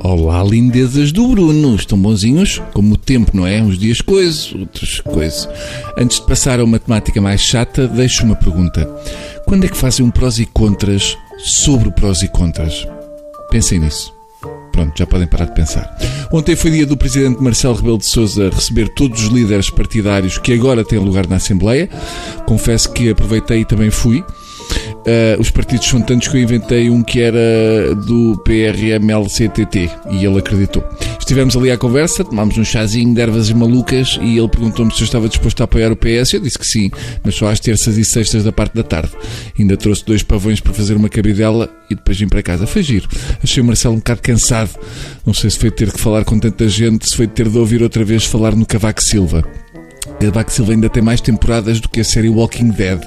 Olá, lindezas do Bruno. Estão bonzinhos? Como o tempo, não é? Uns dias coisas, outros coisas. Antes de passar a uma temática mais chata, deixo uma pergunta. Quando é que fazem um prós e contras sobre prós e contras? Pensem nisso. Pronto, já podem parar de pensar. Ontem foi dia do presidente Marcelo Rebelo de Sousa receber todos os líderes partidários que agora têm lugar na Assembleia. Confesso que aproveitei e também fui. Uh, os partidos são tantos que eu inventei um que era do PRMLCTT e ele acreditou. Estivemos ali à conversa, tomámos um chazinho de ervas malucas e ele perguntou-me se eu estava disposto a apoiar o PS. Eu disse que sim, mas só às terças e sextas da parte da tarde. Ainda trouxe dois pavões para fazer uma cabidela e depois vim para casa. Foi giro. Achei o Marcelo um bocado cansado. Não sei se foi ter que falar com tanta gente, se foi ter de ouvir outra vez falar no Cavaco Silva. Cavaco Silva ainda tem mais temporadas do que a série Walking Dead.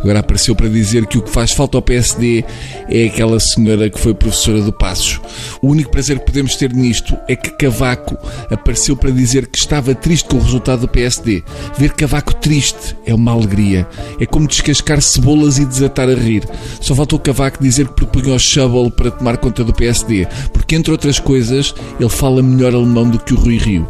Agora apareceu para dizer que o que faz falta ao PSD é aquela senhora que foi professora do Passos. O único prazer que podemos ter nisto é que Cavaco apareceu para dizer que estava triste com o resultado do PSD. Ver Cavaco triste é uma alegria. É como descascar cebolas e desatar a rir. Só faltou Cavaco dizer que propunha o Shovel para tomar conta do PSD, porque entre outras coisas ele fala melhor alemão do que o Rui Rio.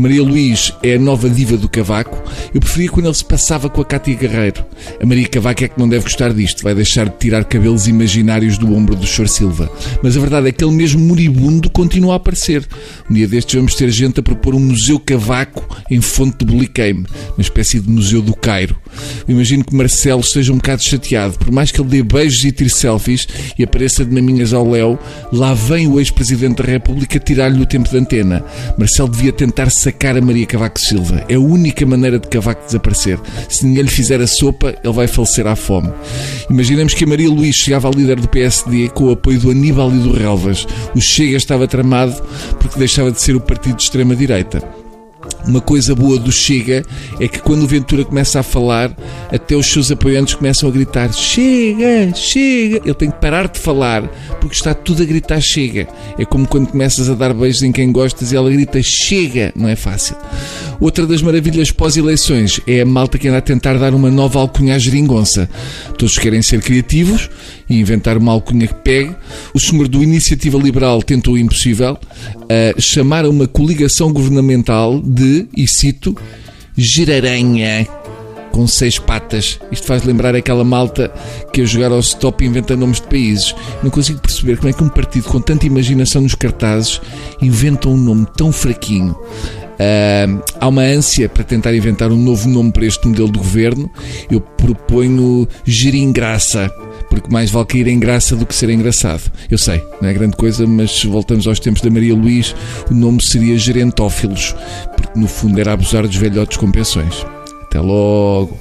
Maria Luís é a nova diva do Cavaco. Eu preferia quando ele se passava com a Cátia Guerreiro. A Maria Cavaco é que não deve gostar disto. Vai deixar de tirar cabelos imaginários do ombro do Chor Silva. Mas a verdade é que ele mesmo moribundo continua a aparecer. Um dia destes vamos ter gente a propor um Museu Cavaco em Fonte de Boliqueime. Uma espécie de Museu do Cairo. Eu imagino que Marcelo esteja um bocado chateado. Por mais que ele dê beijos e tire selfies e apareça de maminhas ao léu, lá vem o ex-presidente da República tirar-lhe o tempo de antena. Marcelo devia tentar sacar a Maria Cavaco Silva. É a única maneira de Cavaco desaparecer. Se ninguém lhe fizer a sopa, ele vai falecer à fome. Imaginemos que a Maria Luís chegava ao líder do PSD com o apoio do Aníbal e do Relvas. O Chega estava tramado porque deixava de ser o partido de extrema-direita. Uma coisa boa do Chega é que quando o Ventura começa a falar, até os seus apoiantes começam a gritar: Chega, chega! Ele tem que parar de falar porque está tudo a gritar: Chega. É como quando começas a dar beijos em quem gostas e ela grita: Chega! Não é fácil. Outra das maravilhas pós-eleições é a malta que anda a tentar dar uma nova alcunha à geringonça. Todos querem ser criativos e inventar uma alcunha que pegue. O senhor do Iniciativa Liberal tentou o impossível, uh, chamar a uma coligação governamental de, e cito, geraranha com seis patas. Isto faz lembrar aquela malta que a jogar ao stop inventa nomes de países. Não consigo perceber como é que um partido com tanta imaginação nos cartazes inventa um nome tão fraquinho. Uh, há uma ânsia para tentar inventar um novo nome para este modelo de governo. Eu proponho Geringraça, porque mais vale cair em graça do que ser engraçado. Eu sei, não é grande coisa, mas se voltamos aos tempos da Maria Luís, o nome seria Gerentófilos, porque no fundo era abusar dos velhotes com pensões. Até logo!